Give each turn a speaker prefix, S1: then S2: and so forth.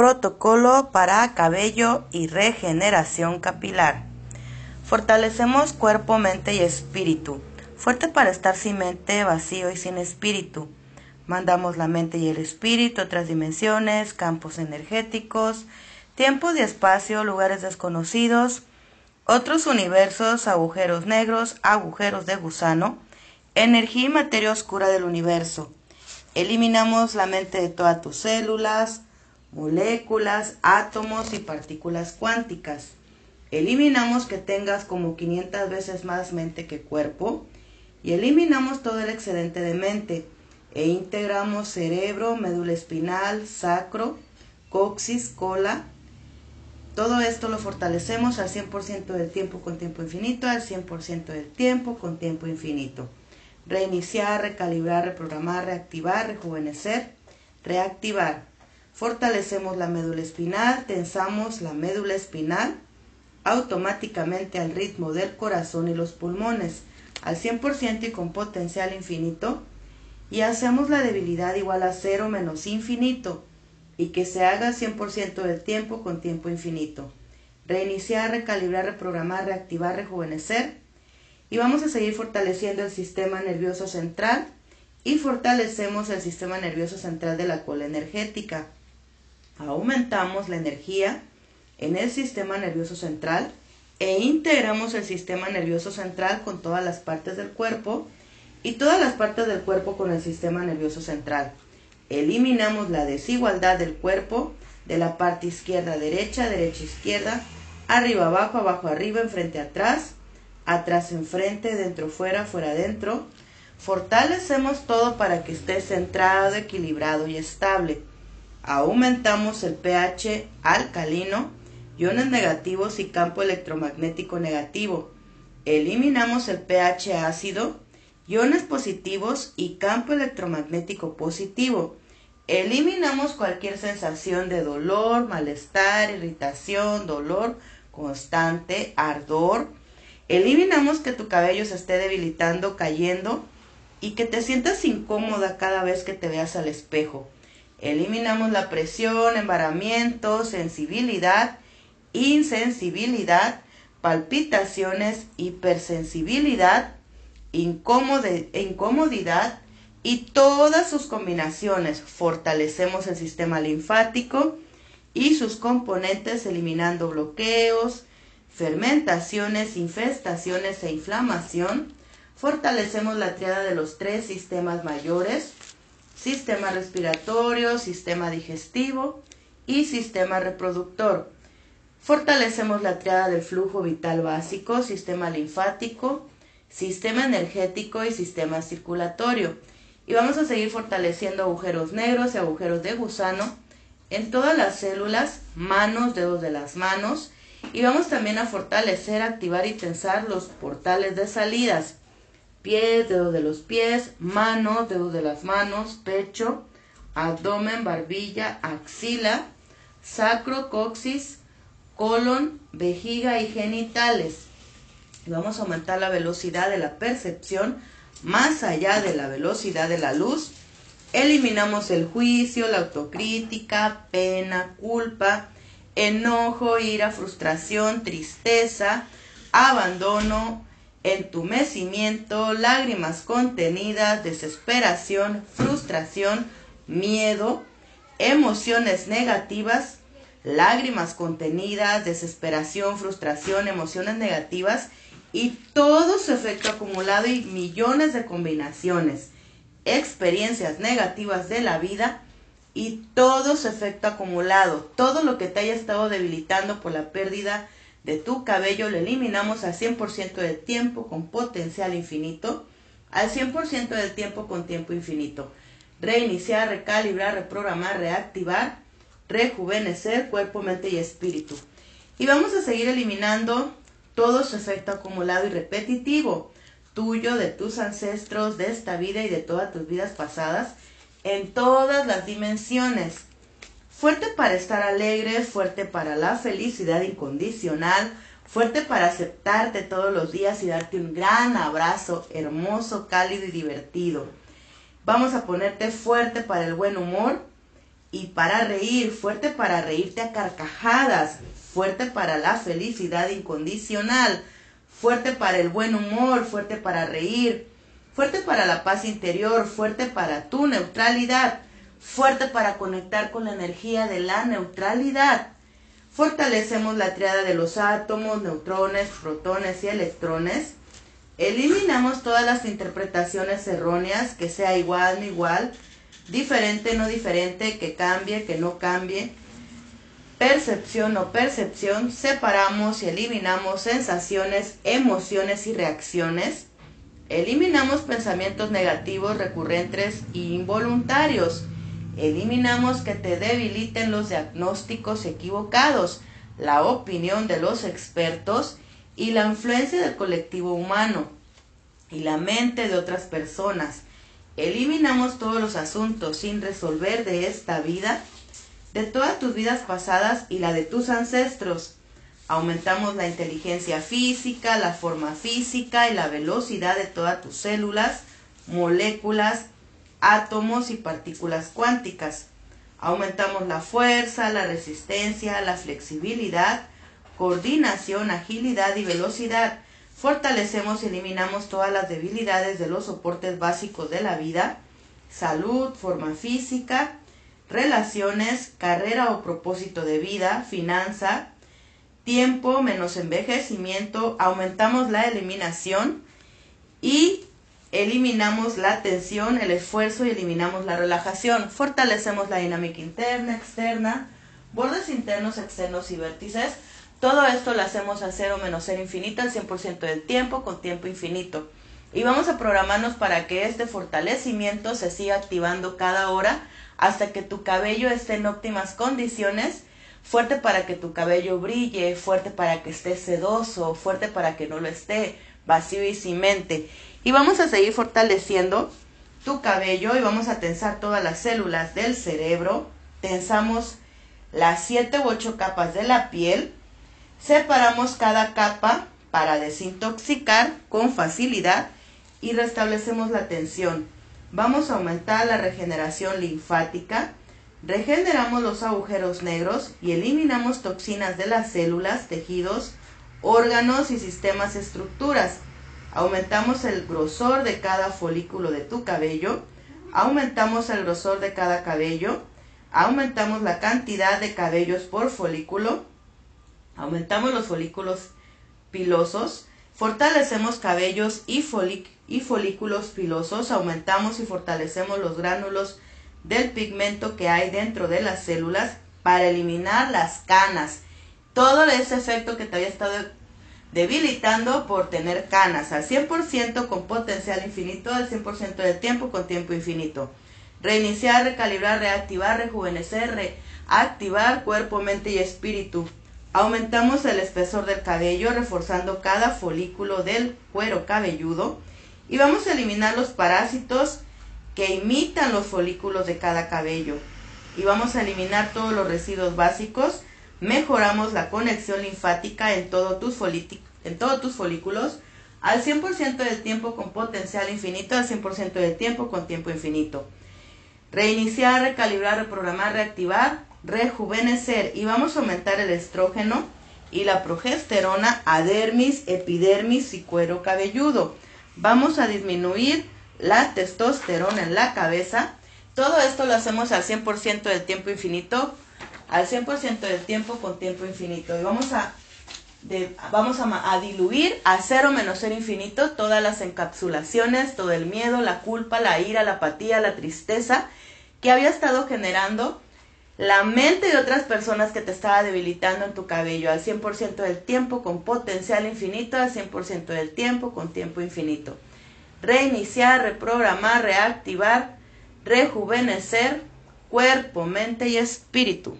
S1: Protocolo para cabello y regeneración capilar. Fortalecemos cuerpo, mente y espíritu. Fuerte para estar sin mente, vacío y sin espíritu. Mandamos la mente y el espíritu a otras dimensiones, campos energéticos, tiempo y espacio, lugares desconocidos, otros universos, agujeros negros, agujeros de gusano, energía y materia oscura del universo. Eliminamos la mente de todas tus células, moléculas, átomos y partículas cuánticas. Eliminamos que tengas como 500 veces más mente que cuerpo y eliminamos todo el excedente de mente e integramos cerebro, médula espinal, sacro, coxis, cola. Todo esto lo fortalecemos al 100% del tiempo con tiempo infinito, al 100% del tiempo con tiempo infinito. Reiniciar, recalibrar, reprogramar, reactivar, rejuvenecer, reactivar. Fortalecemos la médula espinal, tensamos la médula espinal automáticamente al ritmo del corazón y los pulmones, al 100% y con potencial infinito, y hacemos la debilidad igual a cero menos infinito, y que se haga 100% del tiempo con tiempo infinito. Reiniciar, recalibrar, reprogramar, reactivar, rejuvenecer, y vamos a seguir fortaleciendo el sistema nervioso central y fortalecemos el sistema nervioso central de la cola energética aumentamos la energía en el sistema nervioso central e integramos el sistema nervioso central con todas las partes del cuerpo y todas las partes del cuerpo con el sistema nervioso central. Eliminamos la desigualdad del cuerpo de la parte izquierda derecha, derecha izquierda, arriba abajo, abajo arriba, enfrente atrás, atrás enfrente, dentro fuera, fuera dentro. Fortalecemos todo para que esté centrado, equilibrado y estable aumentamos el pH alcalino, iones negativos y campo electromagnético negativo. Eliminamos el pH ácido, iones positivos y campo electromagnético positivo. Eliminamos cualquier sensación de dolor, malestar, irritación, dolor constante, ardor. Eliminamos que tu cabello se esté debilitando, cayendo y que te sientas incómoda cada vez que te veas al espejo. Eliminamos la presión, embaramiento, sensibilidad, insensibilidad, palpitaciones, hipersensibilidad, incomodidad y todas sus combinaciones. Fortalecemos el sistema linfático y sus componentes eliminando bloqueos, fermentaciones, infestaciones e inflamación. Fortalecemos la triada de los tres sistemas mayores sistema respiratorio, sistema digestivo y sistema reproductor. Fortalecemos la triada del flujo vital básico, sistema linfático, sistema energético y sistema circulatorio. Y vamos a seguir fortaleciendo agujeros negros y agujeros de gusano en todas las células, manos, dedos de las manos. Y vamos también a fortalecer, activar y tensar los portales de salidas pies, dedos de los pies, manos, dedos de las manos, pecho, abdomen, barbilla, axila, sacro, coxis, colon, vejiga y genitales. Vamos a aumentar la velocidad de la percepción más allá de la velocidad de la luz. Eliminamos el juicio, la autocrítica, pena, culpa, enojo, ira, frustración, tristeza, abandono, entumecimiento, lágrimas contenidas, desesperación, frustración, miedo, emociones negativas, lágrimas contenidas, desesperación, frustración, emociones negativas y todo su efecto acumulado y millones de combinaciones, experiencias negativas de la vida y todo su efecto acumulado, todo lo que te haya estado debilitando por la pérdida de tu cabello lo eliminamos al 100% del tiempo con potencial infinito, al 100% del tiempo con tiempo infinito. Reiniciar, recalibrar, reprogramar, reactivar, rejuvenecer cuerpo, mente y espíritu. Y vamos a seguir eliminando todo su efecto acumulado y repetitivo, tuyo, de tus ancestros, de esta vida y de todas tus vidas pasadas, en todas las dimensiones Fuerte para estar alegre, fuerte para la felicidad incondicional, fuerte para aceptarte todos los días y darte un gran abrazo hermoso, cálido y divertido. Vamos a ponerte fuerte para el buen humor y para reír, fuerte para reírte a carcajadas, fuerte para la felicidad incondicional, fuerte para el buen humor, fuerte para reír, fuerte para la paz interior, fuerte para tu neutralidad, fuerte para conectar con la energía de la neutralidad. Fortalecemos la triada de los átomos, neutrones, protones y electrones. Eliminamos todas las interpretaciones erróneas, que sea igual, no igual, diferente, no diferente, que cambie, que no cambie. Percepción o percepción, separamos y eliminamos sensaciones, emociones y reacciones. Eliminamos pensamientos negativos recurrentes e involuntarios. Eliminamos que te debiliten los diagnósticos equivocados, la opinión de los expertos y la influencia del colectivo humano y la mente de otras personas. Eliminamos todos los asuntos sin resolver de esta vida, de todas tus vidas pasadas y la de tus ancestros. Aumentamos la inteligencia física, la forma física y la velocidad de todas tus células, moléculas, átomos y partículas cuánticas. Aumentamos la fuerza, la resistencia, la flexibilidad, coordinación, agilidad y velocidad. Fortalecemos y eliminamos todas las debilidades de los soportes básicos de la vida, salud, forma física, relaciones, carrera o propósito de vida, finanza, tiempo menos envejecimiento, aumentamos la eliminación y eliminamos la tensión, el esfuerzo y eliminamos la relajación. Fortalecemos la dinámica interna, externa, bordes internos, externos y vértices. Todo esto lo hacemos a cero menos ser infinito al 100% del tiempo con tiempo infinito. Y vamos a programarnos para que este fortalecimiento se siga activando cada hora hasta que tu cabello esté en óptimas condiciones fuerte para que tu cabello brille, fuerte para que esté sedoso, fuerte para que no lo esté, vacío y sin mente. Y vamos a seguir fortaleciendo tu cabello y vamos a tensar todas las células del cerebro. Tensamos las 7 u 8 capas de la piel. Separamos cada capa para desintoxicar con facilidad y restablecemos la tensión. Vamos a aumentar la regeneración linfática Regeneramos los agujeros negros y eliminamos toxinas de las células, tejidos, órganos y sistemas estructuras. Aumentamos el grosor de cada folículo de tu cabello. Aumentamos el grosor de cada cabello. Aumentamos la cantidad de cabellos por folículo. Aumentamos los folículos pilosos. Fortalecemos cabellos y, y folículos pilosos. Aumentamos y fortalecemos los gránulos del pigmento que hay dentro de las células para eliminar las canas. Todo ese efecto que te había estado debilitando por tener canas al 100% con potencial infinito, al 100% del tiempo con tiempo infinito. Reiniciar, recalibrar, reactivar, rejuvenecer, reactivar cuerpo, mente y espíritu. Aumentamos el espesor del cabello reforzando cada folículo del cuero cabelludo y vamos a eliminar los parásitos que imitan los folículos de cada cabello. Y vamos a eliminar todos los residuos básicos. Mejoramos la conexión linfática en, todos tus en todos tus folículos al 100% del tiempo con potencial infinito, al 100% del tiempo con tiempo infinito. Reiniciar, recalibrar, reprogramar, reactivar, rejuvenecer y vamos a aumentar el estrógeno y la progesterona a dermis, epidermis y cuero cabelludo. Vamos a disminuir la testosterona en la cabeza. Todo esto lo hacemos al 100% del tiempo infinito, al 100% del tiempo con tiempo infinito. Y vamos a, vamos a, diluir a cero menos cero infinito todas las encapsulaciones, todo el miedo, la culpa, la ira, la apatía, la tristeza que había estado generando la mente de otras personas que te estaba debilitando en tu cabello al 100% del tiempo con potencial infinito, al 100% del tiempo con tiempo infinito reiniciar, reprogramar, reactivar, rejuvenecer cuerpo, mente y espíritu.